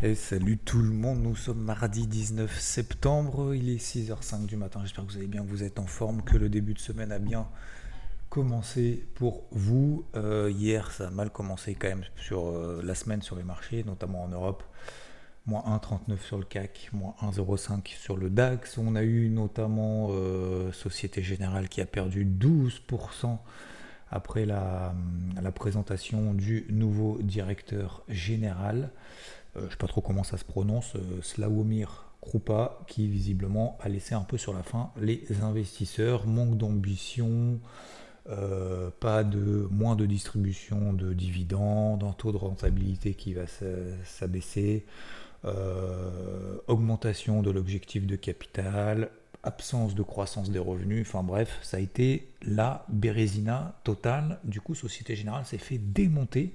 Et salut tout le monde, nous sommes mardi 19 septembre, il est 6h05 du matin, j'espère que vous allez bien, que vous êtes en forme, que le début de semaine a bien commencé pour vous. Euh, hier, ça a mal commencé quand même sur euh, la semaine sur les marchés, notamment en Europe. Moins 1,39 sur le CAC, moins 1,05 sur le DAX. On a eu notamment euh, Société Générale qui a perdu 12% après la, la, présentation du nouveau directeur général. Je ne sais pas trop comment ça se prononce, Slawomir Krupa, qui visiblement a laissé un peu sur la fin les investisseurs. Manque d'ambition, euh, pas de moins de distribution de dividendes, un taux de rentabilité qui va s'abaisser, euh, augmentation de l'objectif de capital, absence de croissance des revenus, enfin bref, ça a été la bérésina totale. Du coup, Société Générale s'est fait démonter.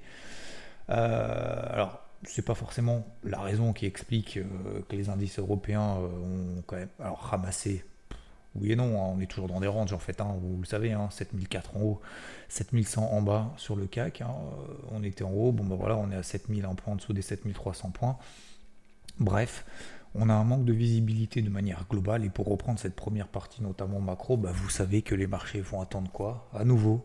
Euh, alors, c'est pas forcément la raison qui explique que les indices européens ont quand même alors, ramassé oui et non, hein, on est toujours dans des ranges en fait, hein, vous le savez, hein, 7004 en haut, 7100 en bas sur le CAC, hein, euh, on était en haut, bon ben voilà, on est à 7000 un point en dessous des 7300 points. Bref, on a un manque de visibilité de manière globale et pour reprendre cette première partie, notamment macro, bah, vous savez que les marchés vont attendre quoi? À nouveau,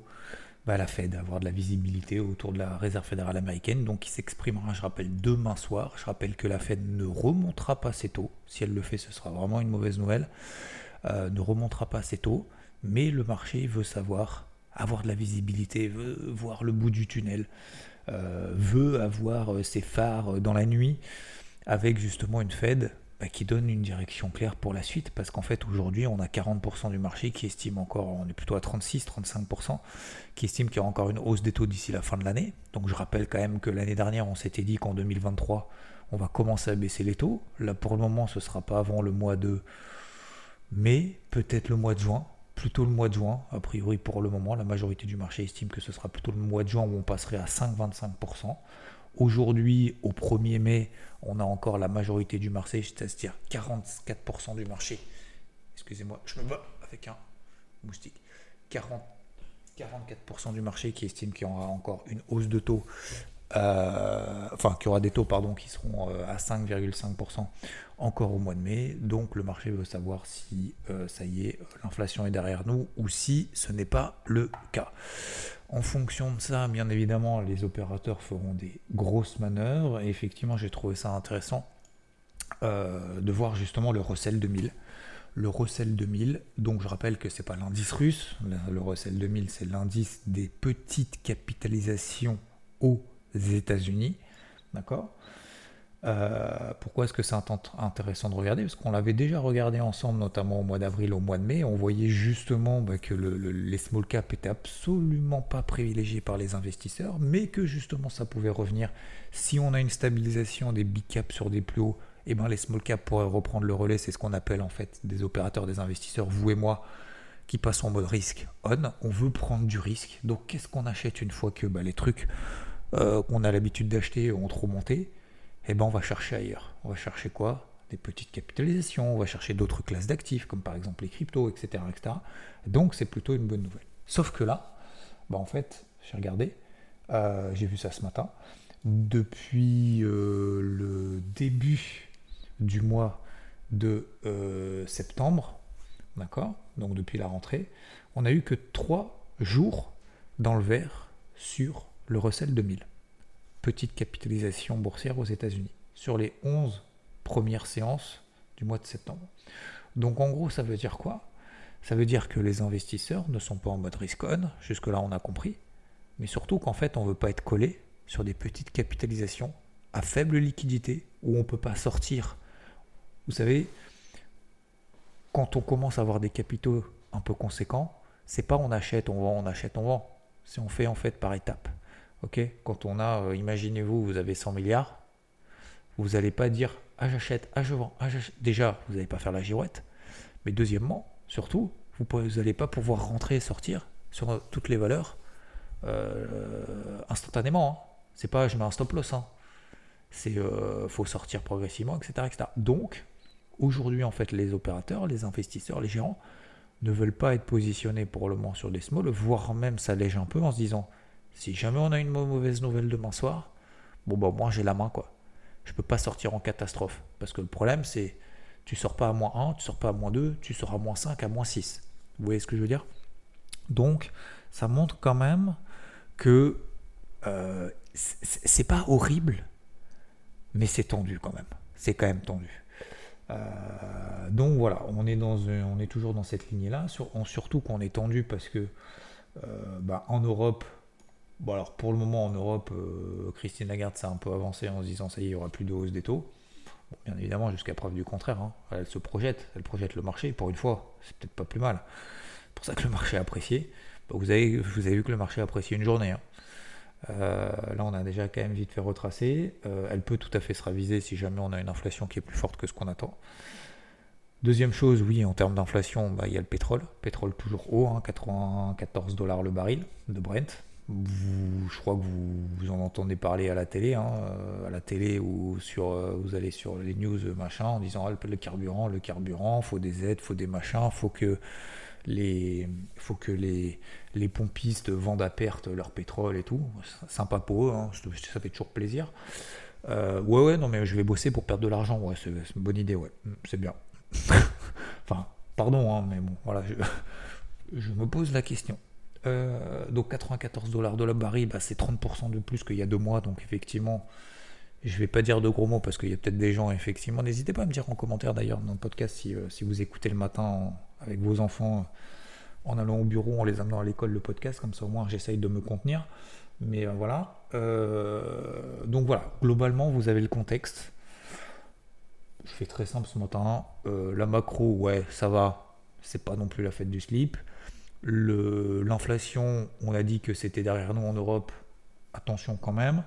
bah, la Fed, avoir de la visibilité autour de la Réserve fédérale américaine, donc qui s'exprimera, je rappelle, demain soir. Je rappelle que la Fed ne remontera pas ses taux. Si elle le fait, ce sera vraiment une mauvaise nouvelle. Euh, ne remontera pas assez tôt, mais le marché veut savoir, avoir de la visibilité, veut voir le bout du tunnel, euh, veut avoir euh, ses phares dans la nuit, avec justement une Fed bah, qui donne une direction claire pour la suite, parce qu'en fait aujourd'hui on a 40% du marché qui estime encore, on est plutôt à 36-35%, qui estime qu'il y aura encore une hausse des taux d'ici la fin de l'année. Donc je rappelle quand même que l'année dernière on s'était dit qu'en 2023 on va commencer à baisser les taux. Là pour le moment ce ne sera pas avant le mois de mais peut-être le mois de juin, plutôt le mois de juin, a priori pour le moment, la majorité du marché estime que ce sera plutôt le mois de juin où on passerait à 5,25%. Aujourd'hui, au 1er mai, on a encore la majorité du marché, c'est-à-dire 44% du marché. Excusez-moi, je me bats avec un moustique. 40, 44% du marché qui estime qu'il y aura encore une hausse de taux euh, enfin qu'il y aura des taux pardon, qui seront euh, à 5,5% encore au mois de mai. Donc le marché veut savoir si euh, ça y est, l'inflation est derrière nous ou si ce n'est pas le cas. En fonction de ça, bien évidemment, les opérateurs feront des grosses manœuvres. Et effectivement, j'ai trouvé ça intéressant de voir justement le Russell 2000 le Russell 2000. Donc je rappelle que c'est pas l'indice russe. Le Russell 2000, c'est l'indice des petites capitalisations aux États-Unis. D'accord? Euh, pourquoi est-ce que c'est intéressant de regarder? Parce qu'on l'avait déjà regardé ensemble, notamment au mois d'avril, au mois de mai. On voyait justement bah, que les small caps étaient absolument pas privilégiés par les investisseurs, mais que justement ça pouvait revenir. Si on a une stabilisation des big caps sur des plus hauts, et eh ben les small caps pourraient reprendre le relais. C'est ce qu'on appelle en fait des opérateurs, des investisseurs, vous et moi, qui passent en mode risque on. On veut prendre du risque. Donc qu'est-ce qu'on achète une fois que bah, les trucs euh, qu'on a l'habitude d'acheter ont trop monté, eh ben on va chercher ailleurs. On va chercher quoi? Des petites capitalisations, on va chercher d'autres classes d'actifs, comme par exemple les cryptos, etc. Donc c'est plutôt une bonne nouvelle. Sauf que là, bah en fait, j'ai regardé, euh, j'ai vu ça ce matin, depuis euh, le début du mois de septembre, d'accord? Donc depuis la rentrée, on a eu que trois jours dans le vert sur le Russell 2000. Petite capitalisation boursière aux États-Unis sur les 11 premières séances du mois de septembre. Donc en gros, ça veut dire quoi? Ça veut dire que les investisseurs ne sont pas en mode risk-on, jusque-là on a compris, mais surtout qu'en fait on ne veut pas être collé sur des petites capitalisations à faible liquidité où on ne peut pas sortir. Vous savez, quand on commence à avoir des capitaux un peu conséquents, c'est pas on achète, on vend, on achète, on vend. C'est on fait en fait par étapes. Ok Quand on a, euh, imaginez-vous, vous avez 100 milliards, vous n'allez pas dire ah j'achète, ah je vends, ah. Déjà, vous n'allez pas faire la girouette. Mais deuxièmement, surtout, vous n'allez pas pouvoir rentrer et sortir sur euh, toutes les valeurs euh, instantanément. Hein. C'est pas je mets un stop loss. Hein. C'est faut sortir progressivement, etc.. Donc, aujourd'hui, en fait, les opérateurs, les investisseurs, les gérants ne veulent pas être positionnés pour le moment sur des small, voire même s'allègent un peu en se disant si jamais on a une mauvaise nouvelle demain soir, bon bah moi j'ai la main quoi. Je peux pas sortir en catastrophe. Parce que le problème c'est tu sors pas à moins 1, tu sors pas à moins 2, tu sors à moins 5, à moins 6. Vous voyez ce que je veux dire? Donc ça montre quand même que euh, c'est pas horrible, mais c'est tendu quand même. C'est quand même tendu. Euh, donc voilà, on est, toujours dans cette lignée-là, surtout qu'on est tendu parce que euh, bah, en Europe, Bon, alors pour le moment en Europe, euh, Christine Lagarde s'est un peu avancé en se disant ça y est, il n'y aura plus de hausse des taux. bien évidemment, jusqu'à preuve du contraire, hein. elle se projette, elle projette le marché. Pour une fois, c'est peut-être pas plus mal. C'est pour ça que le marché a apprécié. Vous, avez, vous avez vu que le marché a apprécié une journée. Hein. Euh, là, on a déjà quand même vite fait retracer. Euh, elle peut tout à fait se raviser si jamais on a une inflation qui est plus forte que ce qu'on attend. Deuxième chose, oui, en termes d'inflation, bah, il y a le pétrole. Pétrole toujours haut, 94 hein, dollars le baril de Brent vous, je crois que vous, vous, en entendez parler à la télé, hein, euh, à la télé ou sur, euh, vous allez sur les news machin en disant ah, le carburant, le carburant, faut des aides, faut des machins, faut que les, faut que les, les pompistes vendent à perte leur pétrole et tout. Sympa pour eux, hein, ça fait toujours plaisir. Euh, ouais ouais non mais je vais bosser pour perdre de l'argent, ouais c'est une bonne idée, ouais c'est bien. enfin pardon hein, mais bon voilà je me pose la question. Euh, donc 94 dollars de la baril, bah, c'est 30% de plus qu'il y a deux mois. Donc effectivement, je vais pas dire de gros mots parce qu'il y a peut-être des gens, effectivement. N'hésitez pas à me dire en commentaire d'ailleurs dans le podcast si, euh, si vous écoutez le matin avec vos enfants en allant au bureau, en les amenant à l'école le podcast. Comme ça au moins j'essaye de me contenir. Mais euh, voilà. donc voilà, globalement vous avez le contexte. Je fais très simple ce matin. la macro, ouais, ça va. C'est pas non plus la fête du slip. L'inflation, on a dit que c'était derrière nous en Europe. Attention quand même.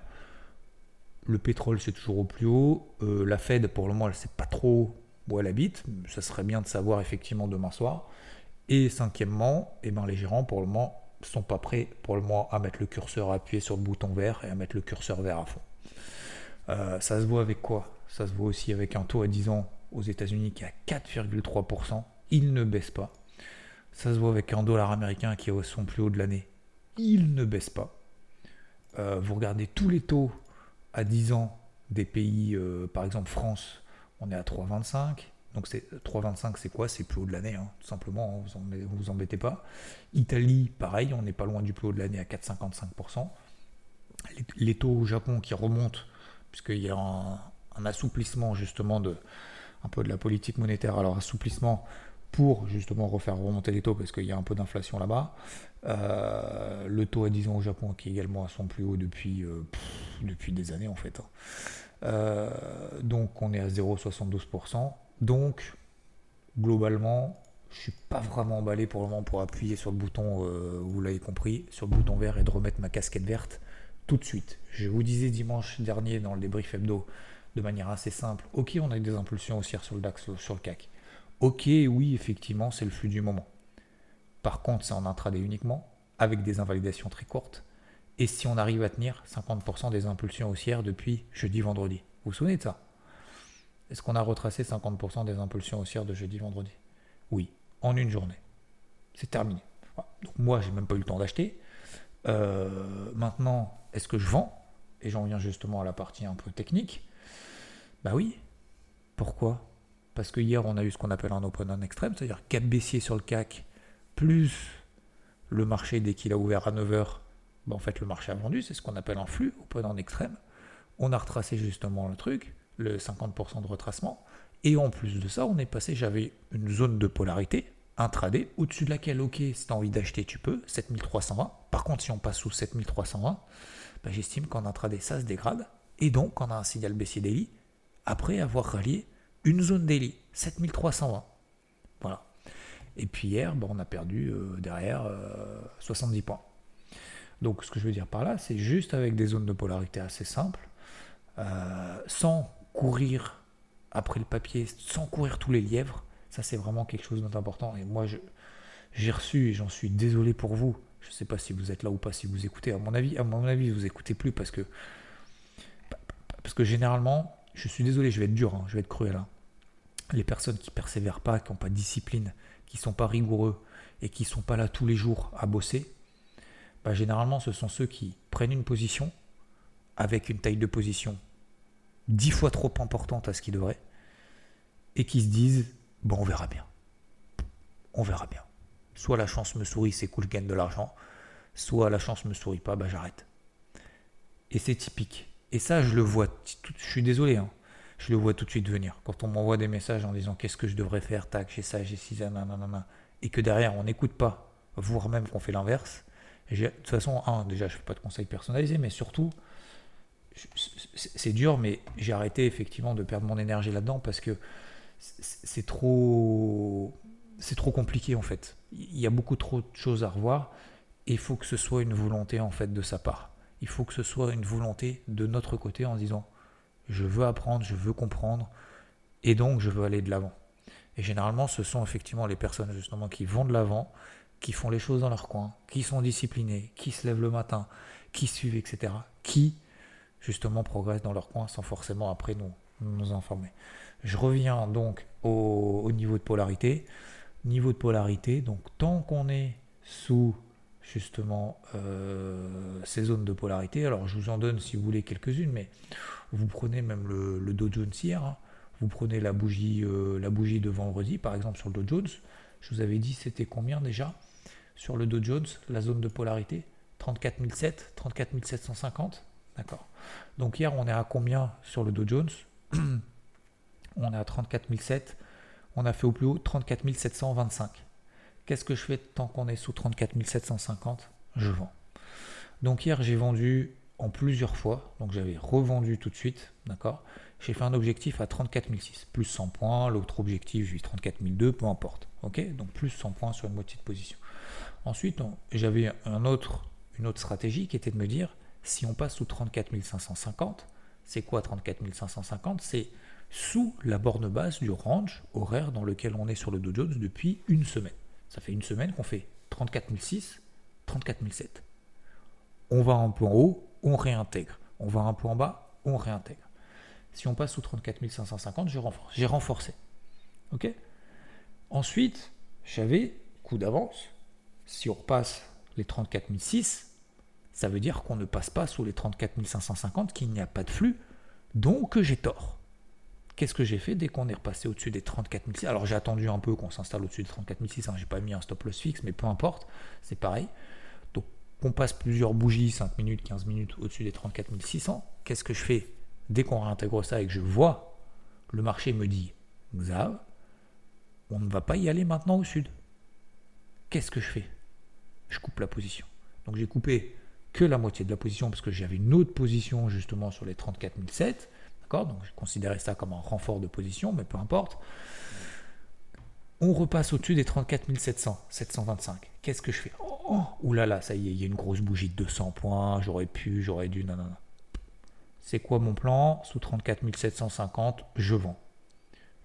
Le pétrole, c'est toujours au plus haut. Euh, la Fed, pour le moment, elle ne sait pas trop où elle habite. Ça serait bien de savoir effectivement demain soir. Et cinquièmement, eh ben, les gérants, pour le moment, sont pas prêts pour le moment à mettre le curseur appuyé sur le bouton vert et à mettre le curseur vert à fond. Euh, ça se voit avec quoi? Ça se voit aussi avec un taux à 10 ans aux États-Unis qui est à 4,3%. Il ne baisse pas. Ça se voit avec un dollar américain qui est au son plus haut de l'année. Il ne baisse pas. Euh, vous regardez tous les taux à 10 ans des pays, euh, par exemple France, on est à 3,25. Donc c'est 3,25 c'est quoi? C'est plus haut de l'année, hein, tout simplement, hein, vous vous, vous embêtez pas. Italie, pareil, on n'est pas loin du plus haut de l'année à 4,55%. Les, taux au Japon qui remontent, puisqu'il y a un, un, assouplissement justement de un peu de la politique monétaire. Alors assouplissement, pour justement refaire remonter les taux parce qu'il y a un peu d'inflation là-bas. Euh, le taux à 10 ans au Japon qui est également à son plus haut depuis, euh, des années en fait. Hein. Euh, donc on est à 0,72%. Donc globalement, je suis pas vraiment emballé pour le moment pour appuyer sur le bouton, vous l'avez compris, sur le bouton vert et de remettre ma casquette verte tout de suite. Je vous disais dimanche dernier dans le débrief hebdo de manière assez simple, ok on a eu des impulsions haussières sur le DAX, sur le CAC. Ok, oui, effectivement, c'est le flux du moment. Par contre, c'est en intraday uniquement, avec des invalidations très courtes. Et si on arrive à tenir 50% des impulsions haussières depuis jeudi-vendredi Vous vous souvenez de ça? Est-ce qu'on a retracé 50% des impulsions haussières de jeudi-vendredi Oui, en une journée. C'est terminé. Donc moi, j'ai même pas eu le temps d'acheter. Euh, maintenant, est-ce que je vends? Et j'en viens justement à la partie un peu technique. Bah oui. Pourquoi? Parce que hier, on a eu ce qu'on appelle un open en extrême, c'est-à-dire 4 baissiers sur le CAC, plus le marché dès qu'il a ouvert à 9h, ben, en fait, le marché a vendu, c'est ce qu'on appelle un flux open en extrême. On a retracé justement le truc, le 50% de retracement. Et en plus de ça, on est passé, j'avais une zone de polarité, intraday, au-dessus de laquelle, ok, si tu as envie d'acheter, tu peux, 7320. Par contre, si on passe sous 7320, ben, j'estime qu'en intraday, ça se dégrade. Et donc, on a un signal baissier daily, après avoir rallié une zone daily, 7320. Voilà. Et puis hier, bon, on a perdu euh, derrière 70 euh, points. Donc ce que je veux dire par là, c'est juste avec des zones de polarité assez simples, euh, sans courir après le papier, sans courir tous les lièvres. Ça, c'est vraiment quelque chose d'important. Et moi, j'ai reçu, et j'en suis désolé pour vous, je ne sais pas si vous êtes là ou pas, si vous écoutez. À mon avis, à mon avis, vous écoutez plus parce que, parce que généralement, je suis désolé, je vais être dur, hein, je vais être cruel. Hein. Les personnes qui persévèrent pas, qui n'ont pas de discipline, qui sont pas rigoureux et qui sont pas là tous les jours à bosser, bah, généralement, ce sont ceux qui prennent une position avec une taille de position dix fois trop importante à ce qu'ils devraient et qui se disent on verra bien. On verra bien. Soit la chance me sourit, c'est cool, je gagne de l'argent. Soit la chance me sourit pas, bah j'arrête. Et c'est typique. Et ça, je le vois. Je suis désolé, hein. je le vois tout de suite venir. Quand on m'envoie des messages en disant qu'est-ce que je devrais faire, tac, j'ai ça, j'ai ci, nanana, et que derrière on n'écoute pas, voire même qu'on fait l'inverse. De toute façon, un, déjà, je fais pas de conseils personnalisés, mais surtout, c'est dur, mais j'ai arrêté effectivement de perdre mon énergie là-dedans parce que c'est trop, c'est trop compliqué en fait. Il y a beaucoup trop de choses à revoir et il faut que ce soit une volonté en fait de sa part. Il faut que ce soit une volonté de notre côté en disant je veux apprendre, je veux comprendre et donc je veux aller de l'avant. Et généralement, ce sont effectivement les personnes justement qui vont de l'avant, qui font les choses dans leur coin, qui sont disciplinés, qui se lèvent le matin, qui suivent, etc. Qui justement progressent dans leur coin sans forcément après nous, nous informer. Je reviens donc au, niveau de polarité. Niveau de polarité, donc tant qu'on est sous justement euh, ces zones de polarité, alors je vous en donne si vous voulez quelques-unes, mais vous prenez même le, le Dow Jones hier, hein. vous prenez la bougie, euh, la bougie de vendredi par exemple sur le Dow Jones, je vous avais dit c'était combien déjà sur le Dow Jones, la zone de polarité? 34 700, 34 750 D'accord. Donc hier, on est à combien sur le Dow Jones? On est à 34 700. On a fait au plus haut 34 725. Qu'est-ce que je fais tant qu'on est sous 34 750 Je vends. Donc hier, j'ai vendu en plusieurs fois. Donc j'avais revendu tout de suite. D'accord? J'ai fait un objectif à 34 600. Plus 100 points. L'autre objectif, j'ai eu 34 200, peu importe. Ok? Donc plus 100 points sur une moitié de position. Ensuite, j'avais une autre stratégie qui était de me dire si on passe sous 34 550, c'est quoi 34 550 C'est sous la borne basse du range horaire dans lequel on est sur le Dow Jones depuis une semaine. Ça fait une semaine qu'on fait 34 600, 34 700. On va un peu en haut, on réintègre. On va un peu en bas, on réintègre. Si on passe sous 34 550, je. J'ai renforcé. OK? Ensuite, j'avais coup d'avance. Si on repasse les 34 600, ça veut dire qu'on ne passe pas sous les 34 550, qu'il n'y a pas de flux, donc j'ai tort. Qu'est-ce que j'ai fait dès qu'on est repassé au-dessus des 34 600 Alors j'ai attendu un peu qu'on s'installe au-dessus des 34 600, j'ai pas mis un stop loss fixe, mais peu importe, c'est pareil. Donc on passe plusieurs bougies, 5 minutes, 15 minutes au-dessus des 34 600. Qu'est-ce que je fais dès qu'on réintègre ça et que je vois le marché me dit Xav, on ne va pas y aller maintenant au sud. Qu'est-ce que je fais? Je coupe la position. Donc j'ai coupé que la moitié de la position parce que j'avais une autre position justement sur les 34 007. Donc je considérais ça comme un renfort de position, mais peu importe. On repasse au-dessus des 34 700, 725. Qu'est-ce que je fais? Oh, oh là là, ça y est, il y a une grosse bougie de 200 points, j'aurais pu, j'aurais dû, non. C'est quoi mon plan? Sous 34 750, je vends.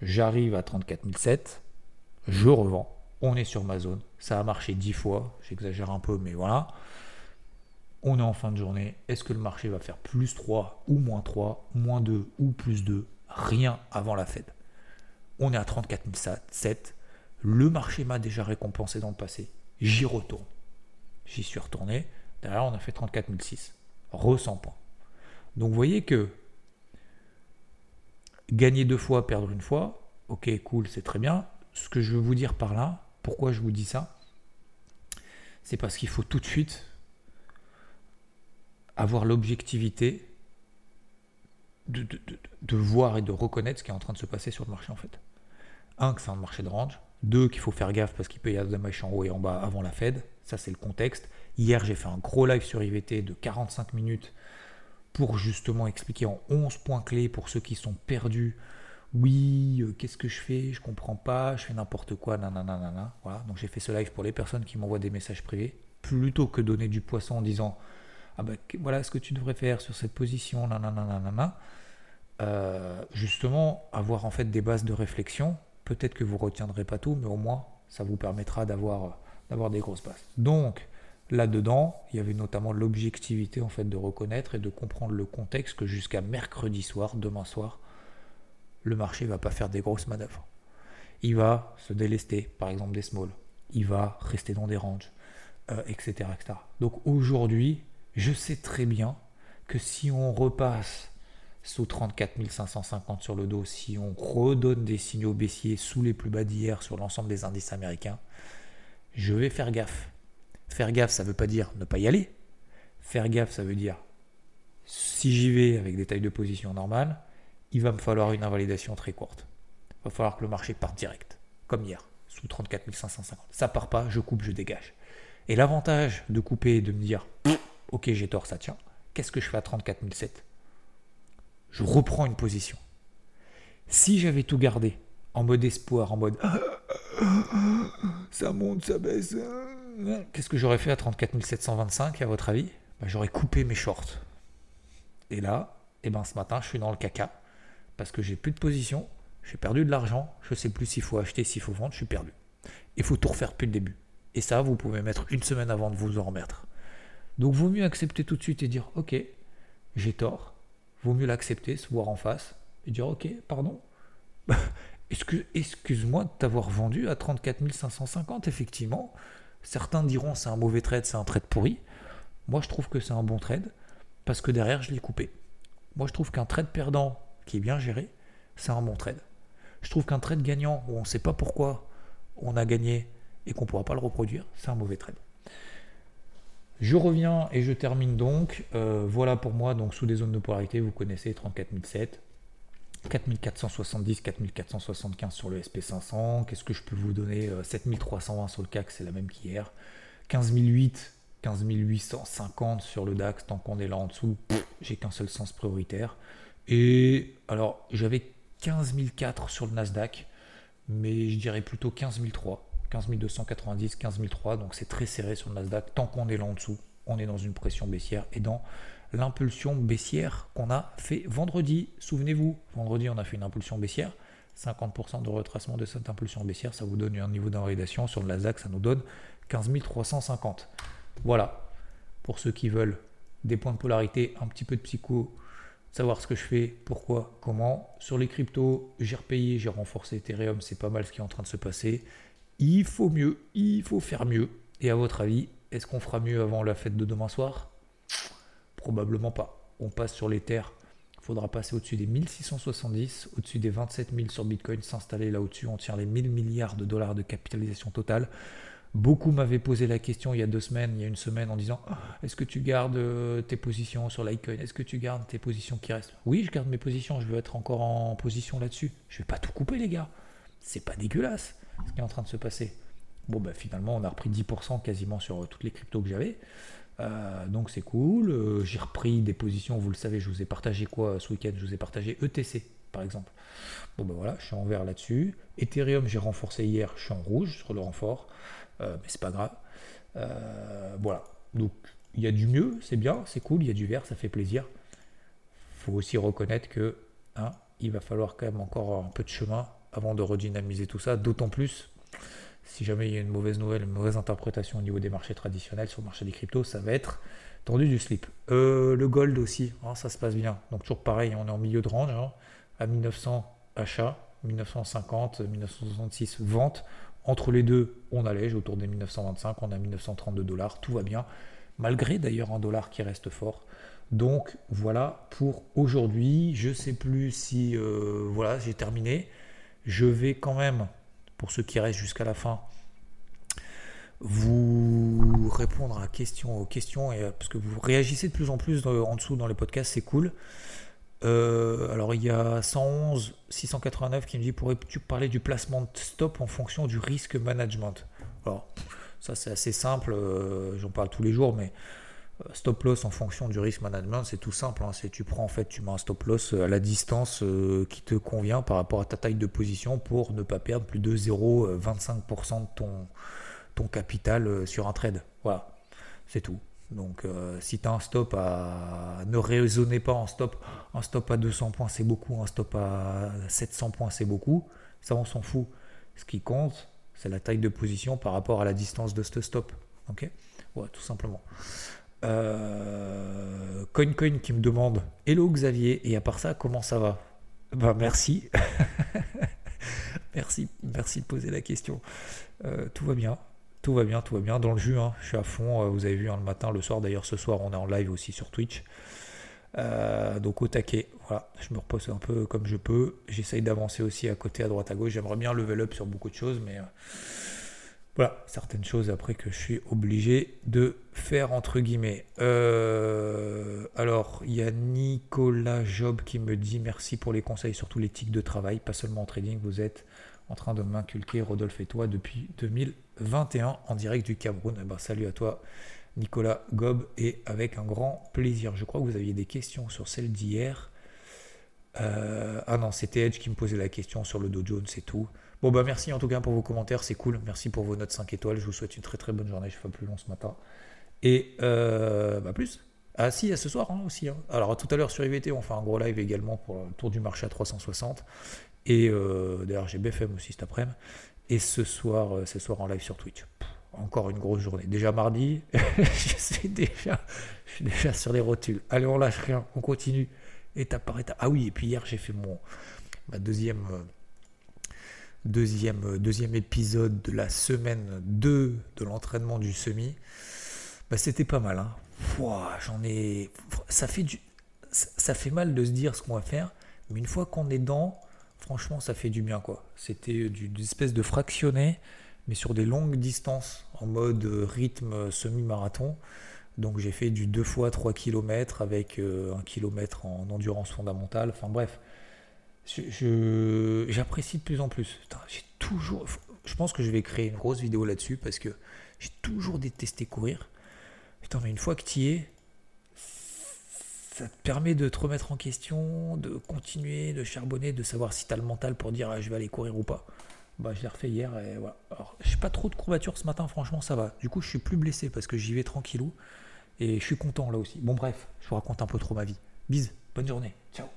J'arrive à 34 700, je revends. On est sur ma zone. Ça a marché 10 fois, j'exagère un peu, mais voilà on est en fin de journée, est-ce que le marché va faire plus 3 ou moins 3, moins 2 ou plus 2 Rien avant la Fed. On est à 34 700. Le marché m'a déjà récompensé dans le passé. J'y retourne. J'y suis retourné. Derrière, on a fait 34 600. Re 100 points. Donc vous voyez que gagner deux fois, perdre une fois, ok, cool, c'est très bien. Ce que je veux vous dire par là, pourquoi je vous dis ça C'est parce qu'il faut tout de suite avoir l'objectivité de, voir et de reconnaître ce qui est en train de se passer sur le marché en fait. Un, que c'est un marché de range. Deux, qu'il faut faire gaffe parce qu'il peut y avoir des matchs en haut et en bas avant la Fed. Ça, c'est le contexte. Hier, j'ai fait un gros live sur IVT de 45 minutes pour justement expliquer en 11 points clés pour ceux qui sont perdus. Oui, euh, qu'est-ce que je fais? Je comprends pas, je fais n'importe quoi, nanana. Voilà. Donc j'ai fait ce live pour les personnes qui m'envoient des messages privés plutôt que donner du poisson en disant ah ben voilà ce que tu devrais faire sur cette position, nanana, euh, justement avoir en fait des bases de réflexion. Peut-être que vous retiendrez pas tout, mais au moins ça vous permettra d'avoir d'avoir des grosses bases. Donc là-dedans, il y avait notamment l'objectivité en fait de reconnaître et de comprendre le contexte que jusqu'à mercredi soir, demain soir, le marché va pas faire des grosses manœuvres. Il va se délester, par exemple des smalls. Il va rester dans des ranges, etc., euh, etc. Donc aujourd'hui, je sais très bien que si on repasse sous 34 550 sur le dos, si on redonne des signaux baissiers sous les plus bas d'hier sur l'ensemble des indices américains, je vais faire gaffe. Faire gaffe, ça ne veut pas dire ne pas y aller. Faire gaffe, ça veut dire si j'y vais avec des tailles de position normales, il va me falloir une invalidation très courte. Il va falloir que le marché parte direct, comme hier, sous 34 550. Ça part pas, je coupe, je dégage. Et l'avantage de couper et de me dire, ok, j'ai tort, ça tient. Qu'est-ce que je fais à 34 700 Je reprends une position. Si j'avais tout gardé en mode espoir, en mode ça monte, ça baisse, qu'est-ce que j'aurais fait à 34 725 à votre avis? Bah, J'aurais coupé mes shorts. Et là, eh ben, ce matin, je suis dans le caca parce que j'ai plus de position, j'ai perdu de l'argent, je sais plus s'il faut acheter, s'il faut vendre, je suis perdu. Il faut tout refaire depuis le début. Et ça, vous pouvez mettre une semaine avant de vous en remettre. Donc, vaut mieux accepter tout de suite et dire Ok, j'ai tort. Vaut mieux l'accepter, se voir en face et dire Ok, pardon. Excuse-moi de t'avoir vendu à 34 550, effectivement. Certains diront c'est un mauvais trade, c'est un trade pourri. Moi, je trouve que c'est un bon trade parce que derrière, je l'ai coupé. Moi, je trouve qu'un trade perdant qui est bien géré, c'est un bon trade. Je trouve qu'un trade gagnant où on ne sait pas pourquoi on a gagné et qu'on ne pourra pas le reproduire, c'est un mauvais trade. Je reviens et je termine donc. Euh, voilà pour moi, donc sous des zones de polarité, vous connaissez 34007, 4470, 4475 sur le SP500. Qu'est-ce que je peux vous donner 7320 euh, sur le CAC, c'est la même qu'hier. 15008, 15850 sur le DAX, tant qu'on est là en dessous, j'ai qu'un seul sens prioritaire. Et alors, j'avais 15004 sur le Nasdaq, mais je dirais plutôt 15003. 15290, 15003, donc c'est très serré sur le Nasdaq. Tant qu'on est là en dessous, on est dans une pression baissière et dans l'impulsion baissière qu'on a fait vendredi. Souvenez-vous, vendredi, on a fait une impulsion baissière. 50% de retracement de cette impulsion baissière, ça vous donne un niveau d'invalidation. Sur le Nasdaq, ça nous donne 15 350. Voilà. Pour ceux qui veulent des points de polarité, un petit peu de psycho, savoir ce que je fais, pourquoi, comment. Sur les cryptos, j'ai repayé, j'ai renforcé Ethereum, c'est pas mal ce qui est en train de se passer. Il faut mieux, il faut faire mieux. Et à votre avis, est-ce qu'on fera mieux avant la fête de demain soir? Probablement pas. On passe sur les terres. Il faudra passer au-dessus des 1670, au-dessus des 27 000 sur Bitcoin, s'installer là au-dessus. On tient les 1000 milliards de dollars de capitalisation totale. Beaucoup m'avaient posé la question il y a deux semaines, il y a une semaine, en disant ah, Est-ce que tu gardes euh, tes positions sur Litecoin? Est-ce que tu gardes tes positions qui restent? Oui, je garde mes positions, je veux être encore en position là-dessus. Je vais pas tout couper, les gars. C'est pas dégueulasse ce qui est en train de se passer. Bon, ben, finalement, on a repris 10% quasiment sur euh, toutes les cryptos que j'avais. Euh, donc c'est cool. J'ai repris des positions, vous le savez, je vous ai partagé quoi ce week-end? Je vous ai partagé ETC par exemple. Bon ben voilà, je suis en vert là-dessus. Ethereum, j'ai renforcé hier, je suis en rouge sur le renfort. Euh, mais c'est pas grave. Euh, voilà. Donc il y a du mieux, c'est bien, c'est cool, il y a du vert, ça fait plaisir. faut aussi reconnaître que hein, il va falloir quand même encore un peu de chemin avant de redynamiser tout ça, d'autant plus si jamais il y a une mauvaise nouvelle, une mauvaise interprétation au niveau des marchés traditionnels sur le marché des cryptos, ça va être tendu du slip. Euh, le gold aussi, hein, ça se passe bien. Donc toujours pareil, on est en milieu de range, hein, à 1900 achats, 1950, 1966 vente. Entre les deux, on allège autour des 1925, on a 1932 dollars, tout va bien, malgré d'ailleurs un dollar qui reste fort. Donc voilà pour aujourd'hui. Je sais plus si euh, voilà, j'ai terminé. Je vais quand même, pour ceux qui restent jusqu'à la fin, vous répondre à questions, aux questions, et, euh, parce que vous réagissez de plus en plus en dessous dans les podcasts, c'est cool. Euh, alors il y a 111 689 qui me dit pourrais-tu parler du placement de stop en fonction du risque management? Alors ça c'est assez simple, euh, j'en parle tous les jours, mais euh, stop loss en fonction du risque management c'est tout simple. Hein. c'est tu prends en fait tu mets un stop loss à la distance qui te convient par rapport à ta taille de position pour ne pas perdre plus de 0,25% de ton, ton capital sur un trade. Voilà. C'est tout. Donc euh, si tu as un stop à... Ne raisonnez pas en stop. Un stop à 200 points, c'est beaucoup. Un stop à 700 points, c'est beaucoup. Ça, on s'en fout. Ce qui compte, c'est la taille de position par rapport à la distance de ce stop. Ok? Ouais, tout simplement. Euh, Coin Coin qui me demande Hello Xavier, et à part ça, comment ça va? Bah merci. merci, merci de poser la question. Euh, tout va bien. Tout va bien, tout va bien. Dans le jus, hein, je suis à fond. Euh, vous avez vu hein, le matin, le soir. D'ailleurs, ce soir, on est en live aussi sur Twitch. Euh, donc au taquet, voilà, je me repose un peu comme je peux. J'essaye d'avancer aussi à côté, à droite, à gauche. J'aimerais bien level up sur beaucoup de choses, mais voilà, certaines choses après que je suis obligé de faire entre guillemets. alors, il y a Nicolas Job qui me dit merci pour les conseils, surtout l'éthique de travail, pas seulement en trading. Vous êtes en train de m'inculquer, Rodolphe et toi, depuis 2021 en direct du Cameroun. Eh ben, salut à toi, Nicolas Gob, et avec un grand plaisir. Je crois que vous aviez des questions sur celle d'hier. Euh, ah non, c'était Edge qui me posait la question sur le Dow Jones, c'est tout. Bon, bah merci en tout cas pour vos commentaires, c'est cool. Merci pour vos notes 5 étoiles. Je vous souhaite une très très bonne journée. Je fais plus long ce matin. Et euh, bah plus. Ah si, à ce soir hein, aussi. Hein. Alors tout à l'heure sur IVT, on fait un gros live également pour le tour du marché à 360. Et euh, d'ailleurs, j'ai BFM aussi cet après-midi. Et ce soir, euh, ce soir en live sur Twitch. encore une grosse journée. Déjà mardi, je, suis déjà, je suis déjà sur les rotules. Allez, on lâche rien, on continue. Étape par étape. Ah oui, et puis hier, j'ai fait mon ma deuxième, euh, deuxième, deuxième épisode de la semaine 2 de l'entraînement du semi. Bah, C'était pas mal. Hein. J'en ai. Ça fait, du... ça fait mal de se dire ce qu'on va faire. Mais une fois qu'on est dans, franchement, ça fait du bien, quoi. C'était d'une espèce de fractionné, mais sur des longues distances, en mode rythme semi-marathon. Donc j'ai fait du 2 fois 3 km avec euh, un kilomètre en endurance fondamentale. Enfin bref, j'apprécie de plus en plus. J'ai toujours, je pense que je vais créer une grosse vidéo là-dessus parce que j'ai toujours détesté courir. Putain, mais une fois que tu y es, ça te permet de te remettre en question, de continuer, de charbonner, de savoir si tu as le mental pour dire ah, je vais aller courir ou pas. Bah, je l'ai refait hier et voilà. Alors, j'ai pas trop de courbatures ce matin, franchement, ça va. Du coup, je suis plus blessé parce que j'y vais tranquillou et je suis content là aussi. Bon, bref, je vous raconte un peu trop ma vie. Bise, bonne journée. Ciao.